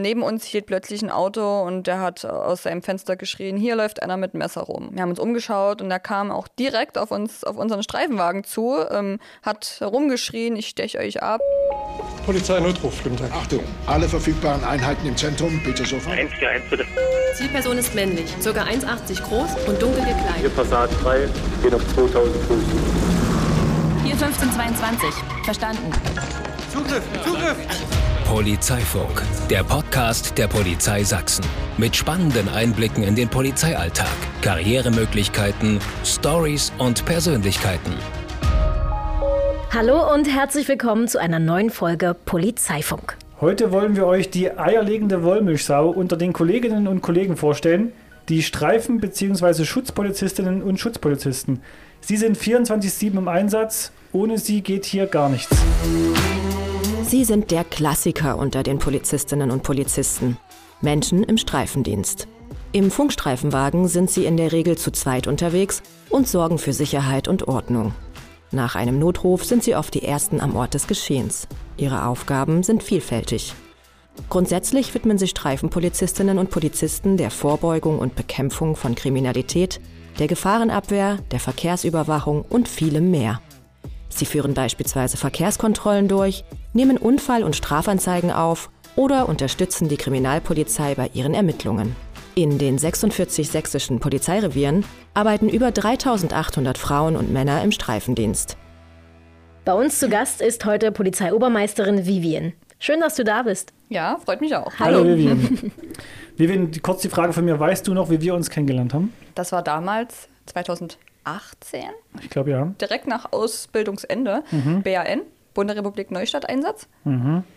Neben uns hielt plötzlich ein Auto und der hat aus seinem Fenster geschrien, hier läuft einer mit Messer rum. Wir haben uns umgeschaut und er kam auch direkt auf uns, auf unseren Streifenwagen zu, ähm, hat rumgeschrien, ich steche euch ab. Polizei Notruf, guten Tag. Achtung, alle verfügbaren Einheiten im Zentrum, bitte sofort. 141 bitte. Zielperson ist männlich, ca. 1,80 groß und dunkel Hier gekleidet. Passat 3, geht auf 2000 Fuß. Hier 1522. Verstanden. Zugriff, Zugriff! Polizeifunk, der Podcast der Polizei Sachsen. Mit spannenden Einblicken in den Polizeialltag, Karrieremöglichkeiten, Stories und Persönlichkeiten. Hallo und herzlich willkommen zu einer neuen Folge Polizeifunk. Heute wollen wir euch die eierlegende Wollmilchsau unter den Kolleginnen und Kollegen vorstellen, die Streifen- bzw. Schutzpolizistinnen und Schutzpolizisten. Sie sind 24-7 im Einsatz, ohne sie geht hier gar nichts. Sie sind der Klassiker unter den Polizistinnen und Polizisten. Menschen im Streifendienst. Im Funkstreifenwagen sind sie in der Regel zu zweit unterwegs und sorgen für Sicherheit und Ordnung. Nach einem Notruf sind sie oft die Ersten am Ort des Geschehens. Ihre Aufgaben sind vielfältig. Grundsätzlich widmen sich Streifenpolizistinnen und Polizisten der Vorbeugung und Bekämpfung von Kriminalität, der Gefahrenabwehr, der Verkehrsüberwachung und vielem mehr. Sie führen beispielsweise Verkehrskontrollen durch, nehmen Unfall- und Strafanzeigen auf oder unterstützen die Kriminalpolizei bei ihren Ermittlungen. In den 46 sächsischen Polizeirevieren arbeiten über 3800 Frauen und Männer im Streifendienst. Bei uns zu Gast ist heute Polizeiobermeisterin Vivian. Schön, dass du da bist. Ja, freut mich auch. Hallo Vivian. Vivian, die- kurz die Frage von mir, weißt du noch, wie wir uns kennengelernt haben? Das war damals 2018, Ich glaube ja. direkt nach Ausbildungsende, BAN, Bundesrepublik Neustadt Einsatz.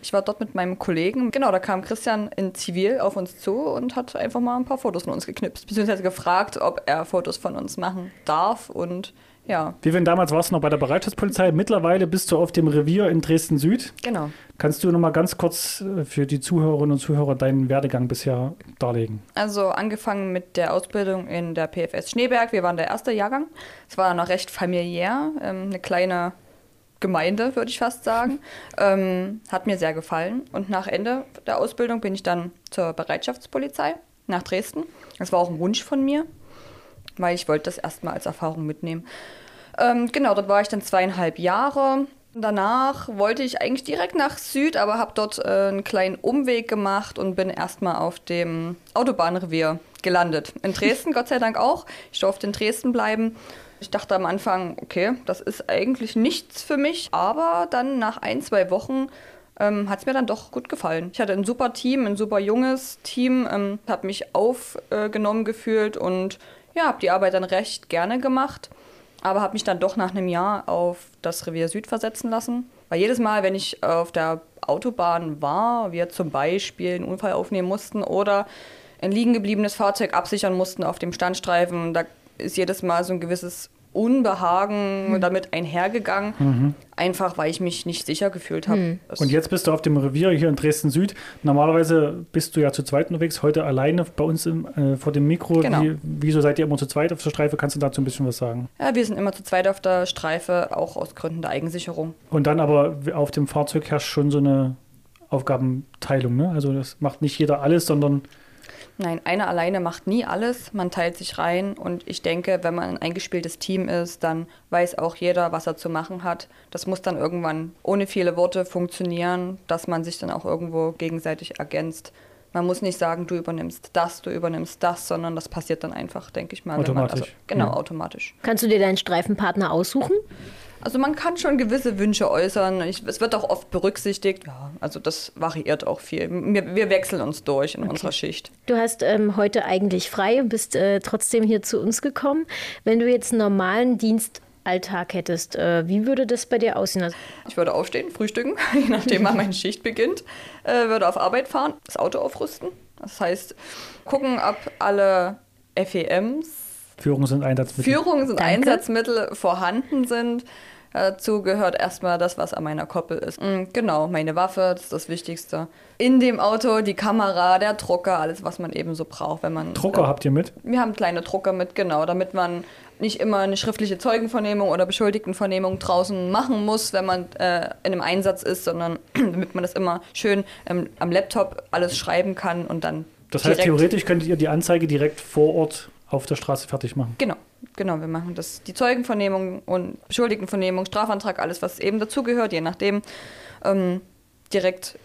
Ich war dort mit meinem Kollegen. Genau, da kam Christian in Zivil auf uns zu und hat einfach mal ein paar Fotos von uns geknipst, beziehungsweise gefragt, ob er Fotos von uns machen darf und ja, Vivian, damals warst du noch bei der Bereitschaftspolizei. Mittlerweile bist du auf dem Revier in Dresden-Süd. genau. Kannst du noch mal ganz kurz äh, für die Zuhörerinnen und Zuhörer deinen Werdegang bisher darlegen? Also angefangen mit der Ausbildung in der PFS Schneeberg. Wir waren der erste Jahrgang. Es war noch recht familiär, ähm, eine kleine Gemeinde, würde ich fast sagen. ähm, hat mir sehr gefallen. Und nach Ende der Ausbildung bin ich dann zur Bereitschaftspolizei nach Dresden. Das war auch ein Wunsch von mir, weil ich wollte das erstmal als Erfahrung mitnehmen. Ähm, genau, dort war ich dann zweieinhalb Jahre. Danach wollte ich eigentlich direkt nach Süd, aber habe dort äh, einen kleinen Umweg gemacht und bin erstmal auf dem Autobahnrevier gelandet. In Dresden, Gott sei Dank auch. Ich durfte in Dresden bleiben. Ich dachte am Anfang, okay, das ist eigentlich nichts für mich. Aber dann nach ein, zwei Wochen ähm, hat es mir dann doch gut gefallen. Ich hatte ein super Team, ein super junges Team, ähm, habe mich aufgenommen gefühlt und ja, habe die Arbeit dann recht gerne gemacht aber habe mich dann doch nach einem Jahr auf das Revier Süd versetzen lassen. Weil jedes Mal, wenn ich auf der Autobahn war, wir zum Beispiel einen Unfall aufnehmen mussten oder ein liegen gebliebenes Fahrzeug absichern mussten auf dem Standstreifen, da ist jedes Mal so ein gewisses Unbehagen damit einhergegangen, einfach weil ich mich nicht sicher gefühlt habe. Das- Und jetzt bist du auf dem Revier hier in Dresden-Süd. Normalerweise bist du ja zu zweit unterwegs, heute alleine bei uns im, äh, vor dem Mikro. Genau. Wie, wieso seid ihr immer zu zweit auf der Streife? Kannst du dazu ein bisschen was sagen? Ja, wir sind immer zu zweit auf der Streife, auch aus Gründen der Eigensicherung. Und dann aber auf dem Fahrzeug herrscht schon so eine Aufgabenteilung. Ne? Also das macht nicht jeder alles, sondern Nein, einer alleine macht nie alles. Man teilt sich rein und ich denke, wenn man ein eingespieltes Team ist, dann weiß auch jeder, was er zu machen hat. Das muss dann irgendwann ohne viele Worte funktionieren, dass man sich dann auch irgendwo gegenseitig ergänzt. Man muss nicht sagen, du übernimmst das, du übernimmst das, sondern das passiert dann einfach, denke ich mal. wenn Man, also, Automatisch, genau, ja. automatisch. Kannst du dir deinen Streifenpartner aussuchen? Also man kann schon gewisse Wünsche äußern. Ich, es wird auch oft berücksichtigt. Ja, also das variiert auch viel. Wir, wir wechseln uns durch in unserer Schicht. Du hast ähm, heute eigentlich frei und bist äh, trotzdem hier zu uns gekommen. Wenn du jetzt einen normalen Dienstalltag hättest, äh, wie würde das bei dir aussehen? Also, Ich würde aufstehen, frühstücken, je nachdem, wann meine Schicht beginnt. Äh, würde auf Arbeit fahren, das Auto aufrüsten. Das heißt, gucken, ob alle FEMs, Führungs- und Einsatzmittel. Führungs- und Danke. Einsatzmittel vorhanden sind. Dazu gehört erstmal das, was an meiner Koppel ist. Mm, Genau, meine Waffe, das ist das Wichtigste. In dem Auto die Kamera, der Drucker, alles, was man eben so braucht, wenn man. Drucker habt ihr mit? Wir haben kleine Drucker mit, genau, damit man nicht immer eine schriftliche Zeugenvernehmung oder Beschuldigtenvernehmung draußen machen muss, wenn man äh, in einem Einsatz ist, sondern damit man das immer schön ähm, am Laptop alles schreiben kann und dann. Das heißt, theoretisch könntet ihr die Anzeige direkt vor Ort auf der Straße fertig machen. Genau, genau. Wir machen das, die Zeugenvernehmung und Beschuldigtenvernehmung, Strafantrag, alles, was eben dazugehört, je nachdem, ähm, direkt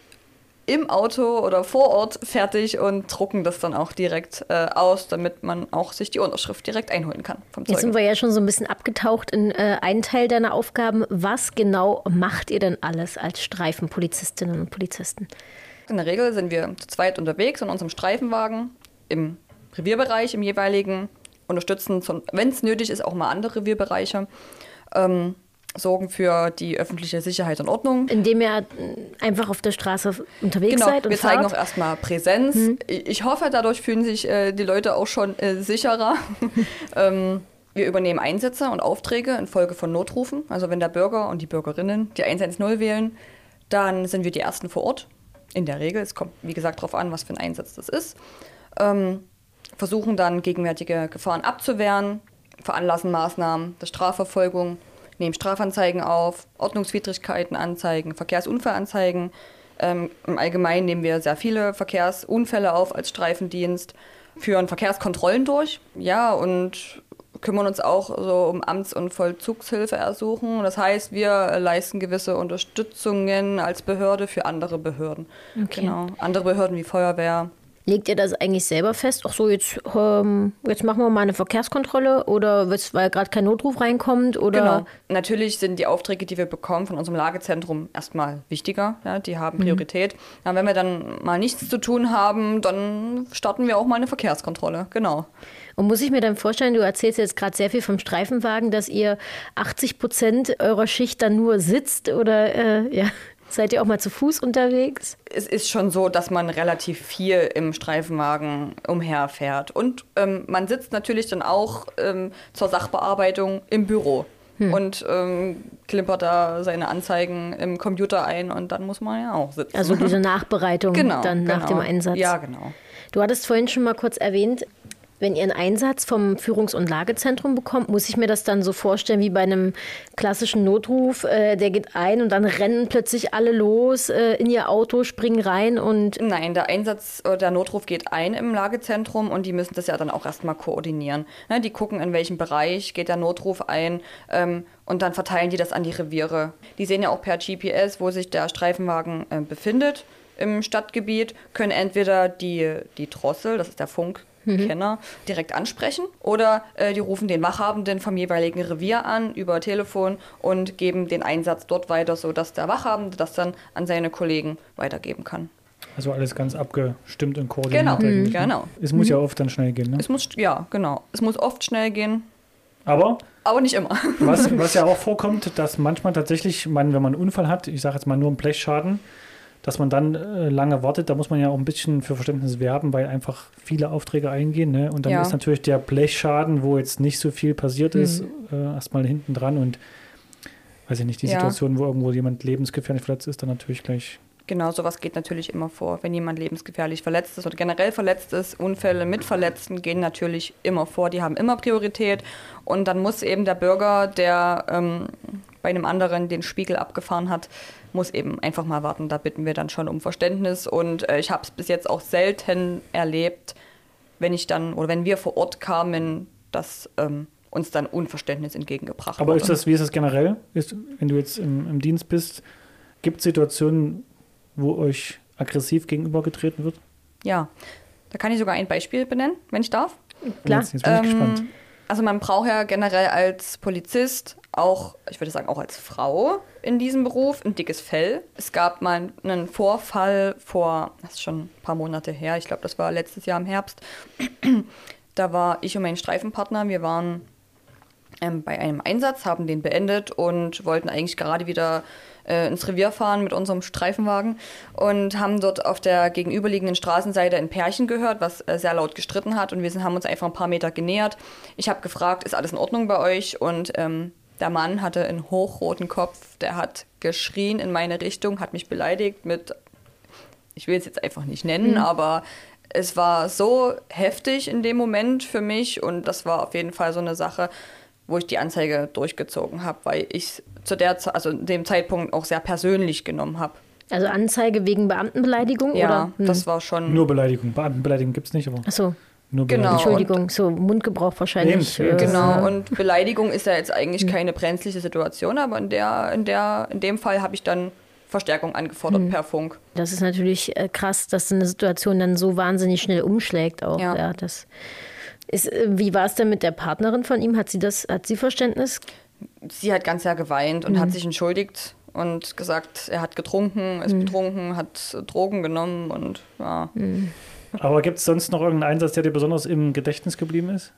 im Auto oder vor Ort fertig und drucken das dann auch direkt äh, aus, damit man auch sich die Unterschrift direkt einholen kann vom Zeugen. Jetzt sind wir ja schon so ein bisschen abgetaucht in äh, einen Teil deiner Aufgaben. Was genau macht ihr denn alles als Streifenpolizistinnen und Polizisten? In der Regel sind wir zu zweit unterwegs in unserem Streifenwagen im Revierbereich im jeweiligen, unterstützen, wenn es nötig ist, auch mal andere Revierbereiche. Ähm, sorgen für die öffentliche Sicherheit und Ordnung. Indem ihr einfach auf der Straße unterwegs genau, seid und wir zeigen auch erstmal Präsenz. Hm. Ich hoffe, dadurch fühlen sich äh, die Leute auch schon äh, sicherer. ähm, wir übernehmen Einsätze und Aufträge infolge von Notrufen. Also wenn der Bürger und die Bürgerinnen die 110 wählen, dann sind wir die Ersten vor Ort. In der Regel. Es kommt, wie gesagt, darauf an, was für ein Einsatz das ist. Ähm, versuchen dann gegenwärtige Gefahren abzuwehren, veranlassen Maßnahmen der Strafverfolgung, nehmen Strafanzeigen auf, Ordnungswidrigkeiten anzeigen, Verkehrsunfallanzeigen. Ähm, Im Allgemeinen nehmen wir sehr viele Verkehrsunfälle auf als Streifendienst, führen Verkehrskontrollen durch, ja, und kümmern uns auch so um Amts- und Vollzugshilfeersuchen. Das heißt, wir leisten gewisse Unterstützungen als Behörde für andere Behörden. Okay. Genau. Andere Behörden wie Feuerwehr, Legt ihr das eigentlich selber fest? Ach so, jetzt, ähm, jetzt machen wir mal eine Verkehrskontrolle oder weil gerade kein Notruf reinkommt? Oder? Genau. Natürlich sind die Aufträge, die wir bekommen von unserem Lagezentrum, erstmal wichtiger. Ja, die haben mhm. Priorität. Mhm. Ja, wenn wir dann mal nichts zu tun haben, dann starten wir auch mal eine Verkehrskontrolle. Genau. Und muss ich mir dann vorstellen, du erzählst jetzt gerade sehr viel vom Streifenwagen, dass ihr 80 Prozent eurer Schicht dann nur sitzt oder äh, ja? Seid ihr auch mal zu Fuß unterwegs? Es ist schon so, dass man relativ viel im Streifenwagen umherfährt. Und ähm, man sitzt natürlich dann auch ähm, zur Sachbearbeitung im Büro. Hm. Und ähm, klimpert da seine Anzeigen im Computer ein und dann muss man ja auch sitzen. Also diese Nachbereitung genau, dann nach genau. dem Einsatz. Ja, genau. Du hattest vorhin schon mal kurz erwähnt, wenn ihr einen Einsatz vom Führungs- und Lagezentrum bekommt, muss ich mir das dann so vorstellen wie bei einem klassischen Notruf. Äh, der geht ein und dann rennen plötzlich alle los äh, in ihr Auto, springen rein und. Nein, der Einsatz, der Notruf geht ein im Lagezentrum und die müssen das ja dann auch erstmal koordinieren. Ne, die gucken, in welchem Bereich geht der Notruf ein ähm, und dann verteilen die das an die Reviere. Die sehen ja auch per GPS, wo sich der Streifenwagen äh, befindet im Stadtgebiet, können entweder die, die Drossel, das ist der Funk, mhm. Kenner direkt ansprechen oder äh, die rufen den Wachhabenden vom jeweiligen Revier an über Telefon und geben den Einsatz dort weiter, sodass der Wachhabende das dann an seine Kollegen weitergeben kann. Also alles ganz abgestimmt und koordiniert. Genau, mhm. genau. Es muss mhm. ja oft dann schnell gehen, ne? Es muss, ja, genau. Es muss oft schnell gehen. Aber? Aber nicht immer. Was, was ja auch vorkommt, dass manchmal tatsächlich, man, wenn man einen Unfall hat, ich sage jetzt mal nur einen Blechschaden, dass man dann äh, lange wartet, da muss man ja auch ein bisschen für Verständnis werben, weil einfach viele Aufträge eingehen. Ne? Und dann ja. ist natürlich der Blechschaden, wo jetzt nicht so viel passiert mhm. ist, äh, erstmal hinten dran und weiß ich nicht, die ja. Situation, wo irgendwo jemand lebensgefährlich verletzt ist, dann natürlich gleich. Genau, sowas geht natürlich immer vor. Wenn jemand lebensgefährlich verletzt ist oder generell verletzt ist, Unfälle mit Verletzten gehen natürlich immer vor. Die haben immer Priorität. Und dann muss eben der Bürger, der ähm, bei einem anderen den Spiegel abgefahren hat, muss eben einfach mal warten. Da bitten wir dann schon um Verständnis. Und äh, ich habe es bis jetzt auch selten erlebt, wenn ich dann oder wenn wir vor Ort kamen, dass ähm, uns dann Unverständnis entgegengebracht Aber wurde. ist das, wie ist das generell? Ist, wenn du jetzt im, im Dienst bist, gibt es Situationen, wo euch aggressiv gegenübergetreten wird? Ja, da kann ich sogar ein Beispiel benennen, wenn ich darf. Klar. Jetzt, jetzt bin ich ähm, gespannt. Also man braucht ja generell als Polizist auch, ich würde sagen auch als Frau in diesem Beruf, ein dickes Fell. Es gab mal einen Vorfall vor, das ist schon ein paar Monate her, ich glaube, das war letztes Jahr im Herbst. da war ich und mein Streifenpartner, wir waren ähm, bei einem Einsatz, haben den beendet und wollten eigentlich gerade wieder äh, ins Revier fahren mit unserem Streifenwagen und haben dort auf der gegenüberliegenden Straßenseite ein Pärchen gehört, was äh, sehr laut gestritten hat und wir sind, haben uns einfach ein paar Meter genähert. Ich habe gefragt, ist alles in Ordnung bei euch? Und ähm, der Mann hatte einen hochroten Kopf, der hat geschrien in meine Richtung, hat mich beleidigt mit, ich will es jetzt einfach nicht nennen, mhm. aber es war so heftig in dem Moment für mich und das war auf jeden Fall so eine Sache, wo ich die Anzeige durchgezogen habe, weil ich zu der, Ze- also dem Zeitpunkt auch sehr persönlich genommen habe. Also Anzeige wegen Beamtenbeleidigung Ja, oder? Hm. das war schon. Nur Beleidigung. Beamtenbeleidigung gibt es nicht, aber Achso, nur Genau. Entschuldigung, so Mundgebrauch wahrscheinlich. Eben, äh, Genau, und Beleidigung ist ja jetzt eigentlich keine brenzliche Situation, aber in, der, in, der, in dem Fall habe ich dann Verstärkung angefordert per Funk. Das ist natürlich äh, krass, dass eine Situation dann so wahnsinnig schnell umschlägt auch. Ja. Ja. das ist, äh, wie war es denn mit der Partnerin von ihm? Hat sie das, hat sie Verständnis? Sie hat ganz sehr geweint und hat sich entschuldigt und gesagt, er hat getrunken, ist betrunken, hat Drogen genommen und ja. Aber gibt es sonst noch irgendeinen Einsatz, der dir besonders im Gedächtnis geblieben ist?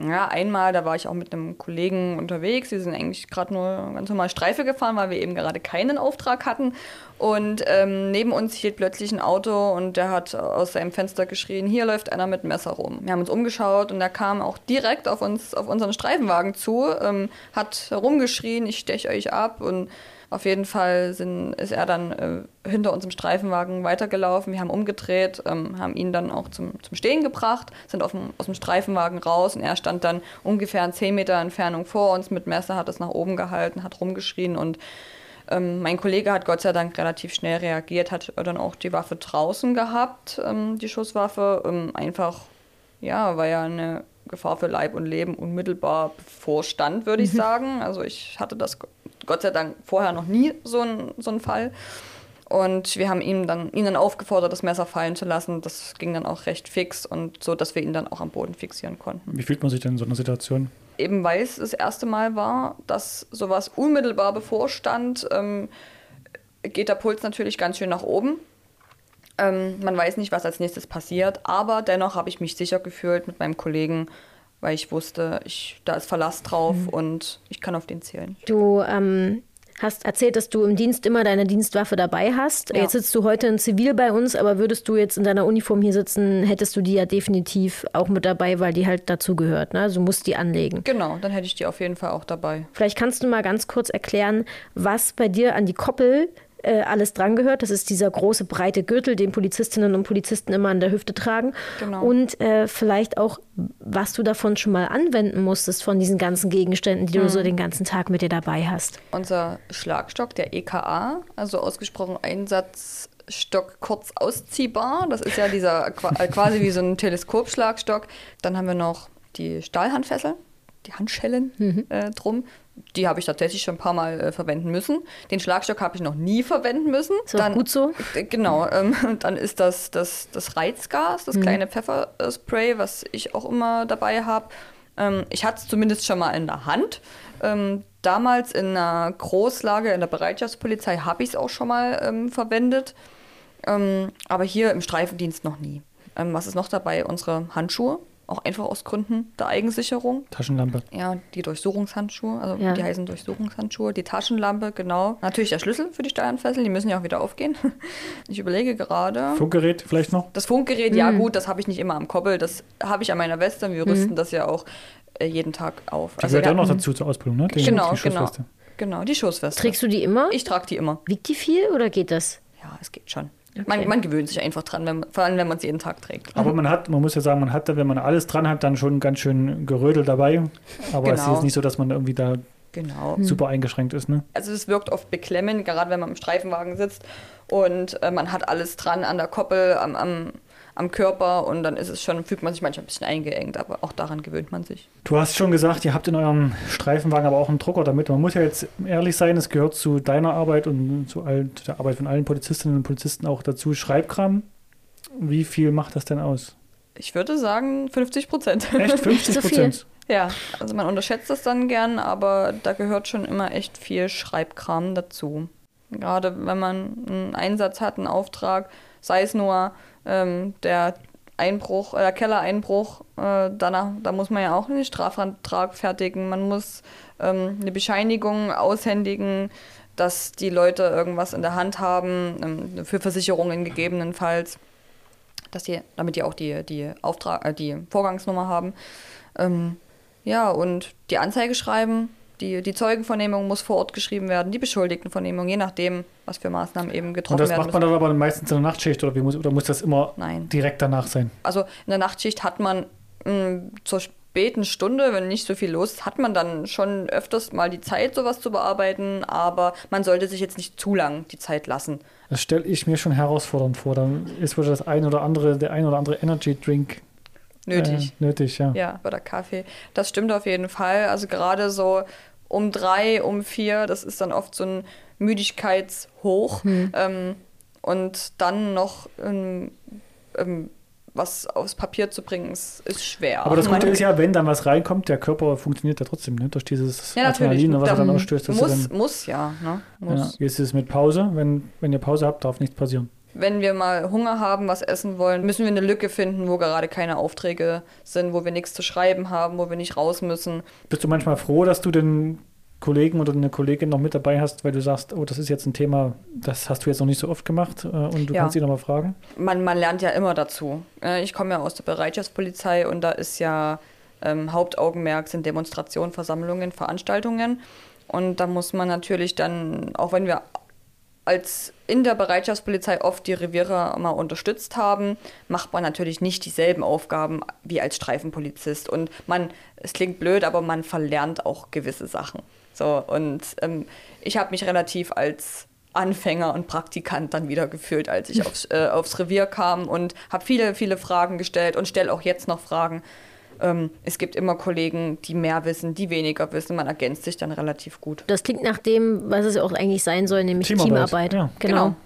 Ja, einmal, da war ich auch mit einem Kollegen unterwegs. Wir sind eigentlich gerade nur ganz normal Streife gefahren, weil wir eben gerade keinen Auftrag hatten. Und ähm, neben uns hielt plötzlich ein Auto und der hat aus seinem Fenster geschrien, hier läuft einer mit Messer rum. Wir haben uns umgeschaut und der kam auch direkt auf uns, auf unseren Streifenwagen zu, ähm, hat rumgeschrien, ich stech euch ab und auf jeden Fall sind, ist er dann äh, hinter uns im Streifenwagen weitergelaufen. Wir haben umgedreht, ähm, haben ihn dann auch zum, zum Stehen gebracht, sind auf dem, aus dem Streifenwagen raus und er stand dann ungefähr in 10 Meter Entfernung vor uns mit Messer, hat es nach oben gehalten, hat rumgeschrien und ähm, mein Kollege hat Gott sei Dank relativ schnell reagiert, hat dann auch die Waffe draußen gehabt, ähm, die Schusswaffe, ähm, einfach, ja, weil ja eine Gefahr für Leib und Leben unmittelbar bevorstand, würde ich sagen. Also ich hatte das Gott sei Dank vorher noch nie so einen so einen Fall. Und wir haben ihm dann, ihn dann aufgefordert, das Messer fallen zu lassen. Das ging dann auch recht fix und so, dass wir ihn dann auch am Boden fixieren konnten. Wie fühlt man sich denn in so einer Situation? Eben weil es das erste Mal war, dass sowas unmittelbar bevorstand, ähm, geht der Puls natürlich ganz schön nach oben. Ähm, man weiß nicht, was als nächstes passiert, aber dennoch habe ich mich sicher gefühlt mit meinem Kollegen, weil ich wusste, ich, da ist Verlass drauf und ich kann auf den zählen. Du ähm, hast erzählt, dass du im Dienst immer deine Dienstwaffe dabei hast. Ja. Jetzt sitzt du heute in Zivil bei uns, aber würdest du jetzt in deiner Uniform hier sitzen, hättest du die ja definitiv auch mit dabei, weil die halt dazugehört. Ne? Also du musst die anlegen. Genau, dann hätte ich die auf jeden Fall auch dabei. Vielleicht kannst du mal ganz kurz erklären, was bei dir an die Koppel äh, alles drangehört. Das ist dieser große breite Gürtel, den Polizistinnen und Polizisten immer an der Hüfte tragen. Genau. Und äh, vielleicht auch, was du davon schon mal anwenden musstest von diesen ganzen Gegenständen, die du so den ganzen Tag mit dir dabei hast. Unser Schlagstock, der EKA, also ausgesprochen Einsatzstock kurz ausziehbar. Das ist ja dieser äh, quasi wie so ein Teleskopschlagstock. Dann haben wir noch die Stahlhandfessel, die Handschellen äh, drum. Die habe ich tatsächlich schon ein paar Mal äh, verwenden müssen. Den Schlagstock habe ich noch nie verwenden müssen. Ist auch gut so. Äh, Genau, ähm, dann ist das, das, das Reizgas, das kleine Pfefferspray, was ich auch immer dabei habe. Ähm, ich hatte es zumindest schon mal in der Hand. Ähm, damals in einer Großlage in der Bereitschaftspolizei habe ich es auch schon mal ähm, verwendet. Ähm, aber hier im Streifendienst noch nie. Ähm, was ist noch dabei? Unsere Handschuhe. Auch einfach aus Gründen der Eigensicherung. Taschenlampe. Ja, die Durchsuchungshandschuhe, also Ja. die heißen Durchsuchungshandschuhe, die Taschenlampe, genau. Natürlich der Schlüssel für die Steuernfessel, die müssen ja auch wieder aufgehen. Ich überlege gerade. Funkgerät vielleicht noch? Das Funkgerät, ja gut, das habe ich nicht immer am Koppel, das habe ich an meiner Weste. Wir rüsten das ja auch äh, jeden Tag auf. Die gehört ja auch noch hatten- dazu zur Ausbildung, ne? Die- Genau, die genau. Genau, die Schussweste. Trägst du die immer? Ich trage die immer. Wiegt die viel oder geht das? Ja, es geht schon. Man, man gewöhnt sich einfach dran, wenn, vor allem wenn man es jeden Tag trägt. Aber man hat, man muss ja sagen, man hat da, wenn man alles dran hat, dann schon ganz schön Gerödel dabei. Aber es ist Genau. nicht so, dass man irgendwie da Genau. super eingeschränkt ist, ne? Also es wirkt oft beklemmend, gerade wenn man im Streifenwagen sitzt und äh, man hat alles dran an der Koppel, am, am, am Körper und dann ist es schon, fühlt man sich manchmal ein bisschen eingeengt, aber auch daran gewöhnt man sich. Du hast schon gesagt, ihr habt in eurem Streifenwagen aber auch einen Drucker damit. Man muss ja jetzt ehrlich sein, es gehört zu deiner Arbeit und zu, der Arbeit von allen Polizistinnen und Polizisten auch dazu. Schreibkram, wie viel macht das denn aus? Ich würde sagen 50 Prozent. Echt? 50 So viel? Prozent? ja, also man unterschätzt das dann gern, aber da gehört schon immer echt viel Schreibkram dazu. Gerade wenn man einen Einsatz hat, einen Auftrag, sei es nur ähm, der Einbruch, äh, Kellereinbruch, äh, danach, da muss man ja auch einen Strafantrag fertigen. Man muss ähm, eine Bescheinigung aushändigen, dass die Leute irgendwas in der Hand haben, ähm, für Versicherungen gegebenenfalls, dass die, damit die auch die, die, Auftrag, äh, die Vorgangsnummer haben. Ähm, ja, und die Anzeige schreiben, die, die Zeugenvernehmung muss vor Ort geschrieben werden, die Beschuldigtenvernehmung, je nachdem, was für Maßnahmen eben Und getroffen das werden macht man dann aber meistens in der Nachtschicht oder, wie muss, oder muss das immer Nein. direkt danach sein? Also in der Nachtschicht hat man mh, zur späten Stunde, wenn nicht so viel los ist, hat man dann schon öfters mal die Zeit, sowas zu bearbeiten, aber man sollte sich jetzt nicht zu lang die Zeit lassen. Das stelle ich mir schon herausfordernd vor. Dann ist wohl das ein oder andere, der ein oder andere Energy Drink Nötig. Äh, nötig, ja. Ja, oder Kaffee. Das stimmt auf jeden Fall. Also gerade so um drei, um vier, das ist dann oft so ein Müdigkeitshoch. Ähm, und dann noch ähm, ähm, was aufs Papier zu bringen, ist, ist schwer. Aber das Gute ist ja, wenn dann was reinkommt, der Körper funktioniert ja trotzdem, ne? Durch dieses ja. Adrenalin, was er dann Da ausstößt. muss, dann, muss ja, ne? ja, Muss. jetzt ist es mit Pause. Wenn, wenn ihr Pause habt, darf nichts passieren. Wenn wir mal Hunger haben, was essen wollen, müssen wir eine Lücke finden, wo gerade keine Aufträge sind, wo wir nichts zu schreiben haben, wo wir nicht raus müssen. Bist du manchmal froh, dass du den Kollegen oder eine Kollegin noch mit dabei hast, weil du sagst, oh, das ist jetzt ein Thema, das hast du jetzt noch nicht so oft gemacht äh, und du Ja. kannst sie nochmal fragen? man, man lernt ja immer dazu. Äh, Ich komme ja aus der Bereitschaftspolizei und da ist ja ähm, Hauptaugenmerk sind Demonstrationen, Versammlungen, Veranstaltungen. Und da muss man natürlich dann, auch wenn wir als in der Bereitschaftspolizei oft die Reviere mal unterstützt haben, macht man natürlich nicht dieselben Aufgaben wie als Streifenpolizist. Und man, es klingt blöd, aber man verlernt auch gewisse Sachen. So, und ähm, ich habe mich relativ als Anfänger und Praktikant dann wieder gefühlt, als ich aufs, äh, aufs Revier kam und habe viele, viele Fragen gestellt und stelle auch jetzt noch Fragen. Ähm, es gibt immer Kollegen, die mehr wissen, die weniger wissen. Man ergänzt sich dann relativ gut. Das klingt nach dem, was es auch eigentlich sein soll, nämlich Teamarbeit, Teamarbeit. ja. Genau. Genau.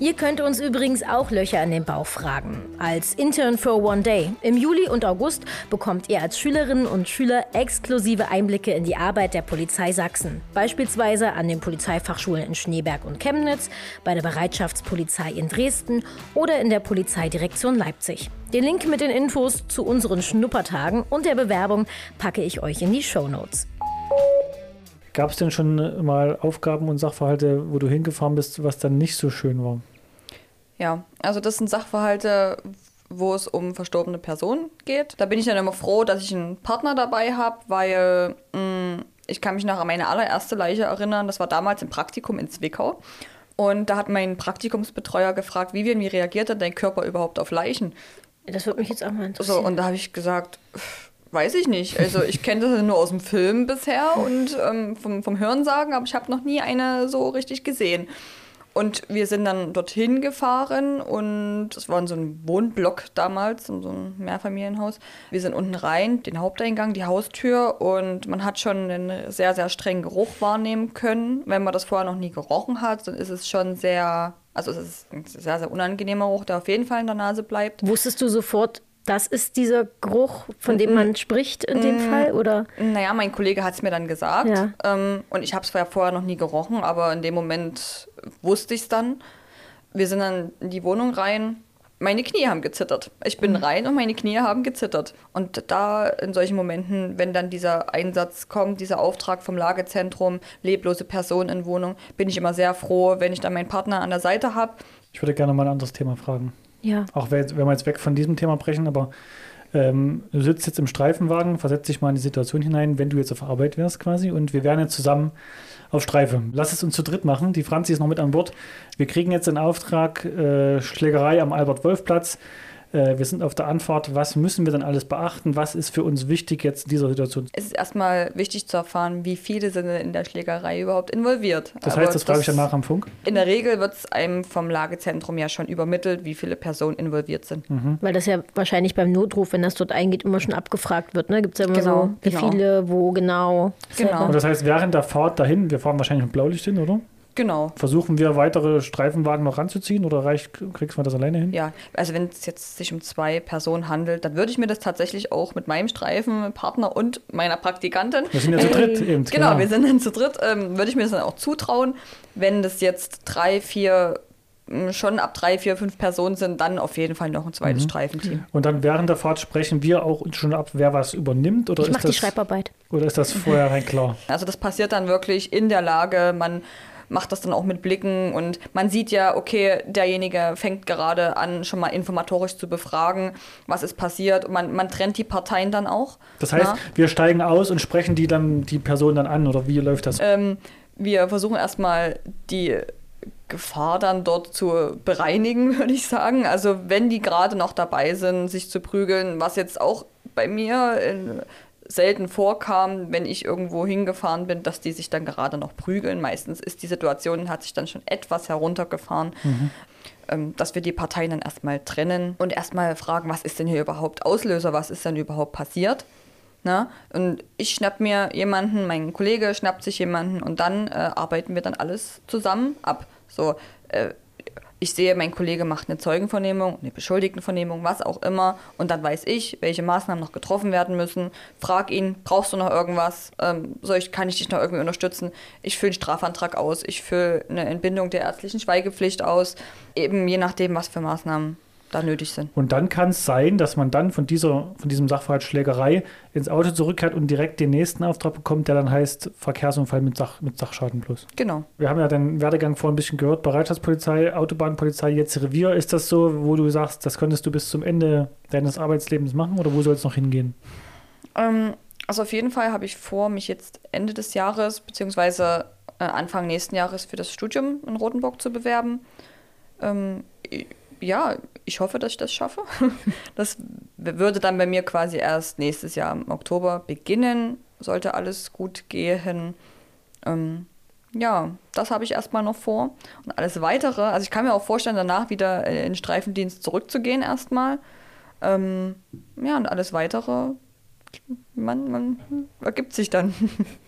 Ihr könnt uns übrigens auch Löcher in den Bauch fragen. Als Intern for One Day. Im Juli und August bekommt ihr als Schülerinnen und Schüler exklusive Einblicke in die Arbeit der Polizei Sachsen. Beispielsweise an den Polizeifachschulen in Schneeberg und Chemnitz, bei der Bereitschaftspolizei in Dresden oder in der Polizeidirektion Leipzig. Den Link mit den Infos zu unseren Schnuppertagen und der Bewerbung packe ich euch in die Shownotes. Gab es denn schon mal Aufgaben und Sachverhalte, wo du hingefahren bist, was dann nicht so schön war? Ja, also das sind Sachverhalte, wo es um verstorbene Personen geht. Da bin ich dann immer froh, dass ich einen Partner dabei habe, weil mh, ich kann mich noch an meine allererste Leiche erinnern. Das war damals im Praktikum in Zwickau. Und da hat mein Praktikumsbetreuer gefragt, Vivian, wie reagiert denn dein Körper überhaupt auf Leichen? Das würde mich jetzt auch mal interessieren. So, und da habe ich gesagt, pff, weiß ich nicht. Also ich kenne das nur aus dem Film bisher und ähm, vom, vom Hörensagen, aber ich habe noch nie eine so richtig gesehen. Und wir sind dann dorthin gefahren und es war so ein Wohnblock damals, so ein Mehrfamilienhaus. Wir sind unten rein, den Haupteingang, die Haustür und man hat schon einen sehr, sehr strengen Geruch wahrnehmen können. Wenn man das vorher noch nie gerochen hat, dann ist es schon sehr, also es ist ein sehr, sehr unangenehmer Geruch, der auf jeden Fall in der Nase bleibt. Wusstest du sofort, das ist dieser Geruch, von dem man spricht in dem Fall? Oder? Naja, mein Kollege hat es mir dann gesagt. Ja. Ähm, und ich habe es vorher noch nie gerochen, aber in dem Moment wusste ich es dann. Wir sind dann in die Wohnung rein. Meine Knie haben gezittert. Ich bin rein und meine Knie haben gezittert. Und da in solchen Momenten, wenn dann dieser Einsatz kommt, dieser Auftrag vom Lagezentrum, leblose Personen in Wohnung, bin ich immer sehr froh, wenn ich dann meinen Partner an der Seite habe. Ich würde gerne mal ein anderes Thema fragen. Ja. Auch wenn wenn wir jetzt weg von diesem Thema brechen, aber ähm, du sitzt jetzt im Streifenwagen, versetzt dich mal in die Situation hinein, wenn du jetzt auf Arbeit wärst quasi und wir wären jetzt zusammen auf Streife. Lass es uns zu dritt machen. Die Franzi ist noch mit an Bord. Wir kriegen jetzt den Auftrag äh, Schlägerei am Albert-Wolf-Platz. Äh, wir sind auf der Anfahrt. Was müssen wir denn alles beachten? Was ist für uns wichtig jetzt in dieser Situation? Es ist erstmal wichtig zu erfahren, wie viele sind in der Schlägerei überhaupt involviert. Das Aber heißt, das frage ich danach am Funk. In der Regel wird es einem vom Lagezentrum ja schon übermittelt, wie viele Personen involviert sind. Weil das ja wahrscheinlich beim Notruf, wenn das dort eingeht, immer schon abgefragt wird. Ne? Gibt es ja immer Genau, so, wie genau. viele, wo genau. Genau. Und das heißt, während der Fahrt dahin, wir fahren wahrscheinlich mit Blaulicht hin, oder? Genau. Versuchen wir weitere Streifenwagen noch ranzuziehen oder reicht, kriegst du das alleine hin? Ja, also wenn es jetzt sich um zwei Personen handelt, dann würde ich mir das tatsächlich auch mit meinem Streifenpartner und meiner Praktikantin. Wir sind ja zu dritt eben. Genau, wir sind dann zu dritt, ähm, würde ich mir das dann auch zutrauen. Wenn das jetzt drei, vier, mh, schon ab drei, vier, fünf Personen sind, dann auf jeden Fall noch ein zweites Mhm. Streifenteam. Und dann während der Fahrt sprechen wir auch schon ab, wer was übernimmt? Oder Ich ist mache die das, Schreibarbeit. Oder ist das vorher rein klar? Also das passiert dann wirklich in der Lage, man macht das dann auch mit Blicken und man sieht ja, okay, derjenige fängt gerade an, schon mal informatorisch zu befragen, was ist passiert. Und man, man trennt die Parteien dann auch. Das heißt, Na? wir steigen aus und sprechen die dann die Person dann an oder wie läuft das? Ähm, wir versuchen erstmal die Gefahr dann dort zu bereinigen, würde ich sagen. Also wenn die gerade noch dabei sind, sich zu prügeln, was jetzt auch bei mir in, selten vorkam, wenn ich irgendwo hingefahren bin, dass die sich dann gerade noch prügeln. Meistens ist die Situation, hat sich dann schon etwas heruntergefahren. Mhm. Ähm, dass wir die Parteien dann erstmal trennen und erstmal fragen, was ist denn hier überhaupt Auslöser, was ist denn überhaupt passiert. Na? Und ich schnapp mir jemanden, mein Kollege schnappt sich jemanden und dann äh, arbeiten wir dann alles zusammen ab. So, äh, ich sehe, mein Kollege macht eine Zeugenvernehmung, eine Beschuldigtenvernehmung, was auch immer. Und dann weiß ich, welche Maßnahmen noch getroffen werden müssen. Frag ihn, brauchst du noch irgendwas? Ähm, soll ich, kann ich dich noch irgendwie unterstützen? Ich fülle einen Strafantrag aus, ich fülle eine Entbindung der ärztlichen Schweigepflicht aus. Eben je nachdem, was für Maßnahmen da nötig sind. Und dann kann es sein, dass man dann von, dieser, von diesem Sachverhalt Schlägerei ins Auto zurückkehrt und direkt den nächsten Auftrag bekommt, der dann heißt Verkehrsunfall mit, Sach, mit Sachschaden plus. Genau. Wir haben ja den Werdegang vorhin ein bisschen gehört, Bereitschaftspolizei, Autobahnpolizei, jetzt Revier. Ist das so, wo du sagst, das könntest du bis zum Ende deines Arbeitslebens machen oder wo soll es noch hingehen? Ähm, also auf jeden Fall habe ich vor, mich jetzt Ende des Jahres beziehungsweise äh, Anfang nächsten Jahres für das Studium in Rotenburg zu bewerben. Ähm, ja, ich hoffe, dass ich das schaffe. Das würde dann bei mir quasi erst nächstes Jahr im Oktober beginnen, sollte alles gut gehen. Ähm, ja, das habe ich erstmal noch vor. Und alles weitere, also ich kann mir auch vorstellen, danach wieder in den Streifendienst zurückzugehen erstmal. Ähm, ja, und alles weitere, man, man ergibt sich dann.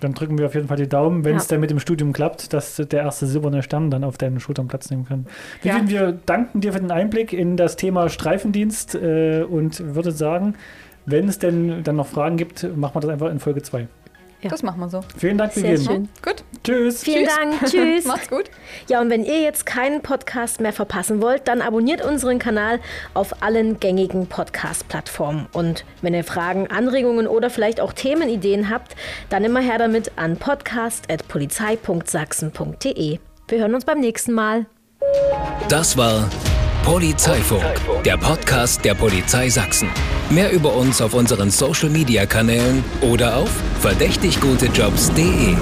Dann drücken wir auf jeden Fall die Daumen, wenn Ja. es dann mit dem Studium klappt, dass der erste silberne Stern dann auf deinen Schultern Platz nehmen kann. Ja. Vivian, wir danken dir für den Einblick in das Thema Streifendienst äh, und würde sagen, wenn es denn dann noch Fragen gibt, machen wir das einfach in Folge 2. Ja. Das machen wir so. Vielen Dank, Sehr Vivian. schön. Gut. Tschüss. Vielen Dank. Tschüss. Macht's gut. Ja, und wenn ihr jetzt keinen Podcast mehr verpassen wollt, dann abonniert unseren Kanal auf allen gängigen Podcast-Plattformen. Und wenn ihr Fragen, Anregungen oder vielleicht auch Themenideen habt, dann immer her damit an podcast.polizei.sachsen.de. Wir hören uns beim nächsten Mal. Das war Polizeifunk, der Podcast der Polizei Sachsen. Mehr über uns auf unseren Social Media Kanälen oder auf verdächtiggutejobs.de.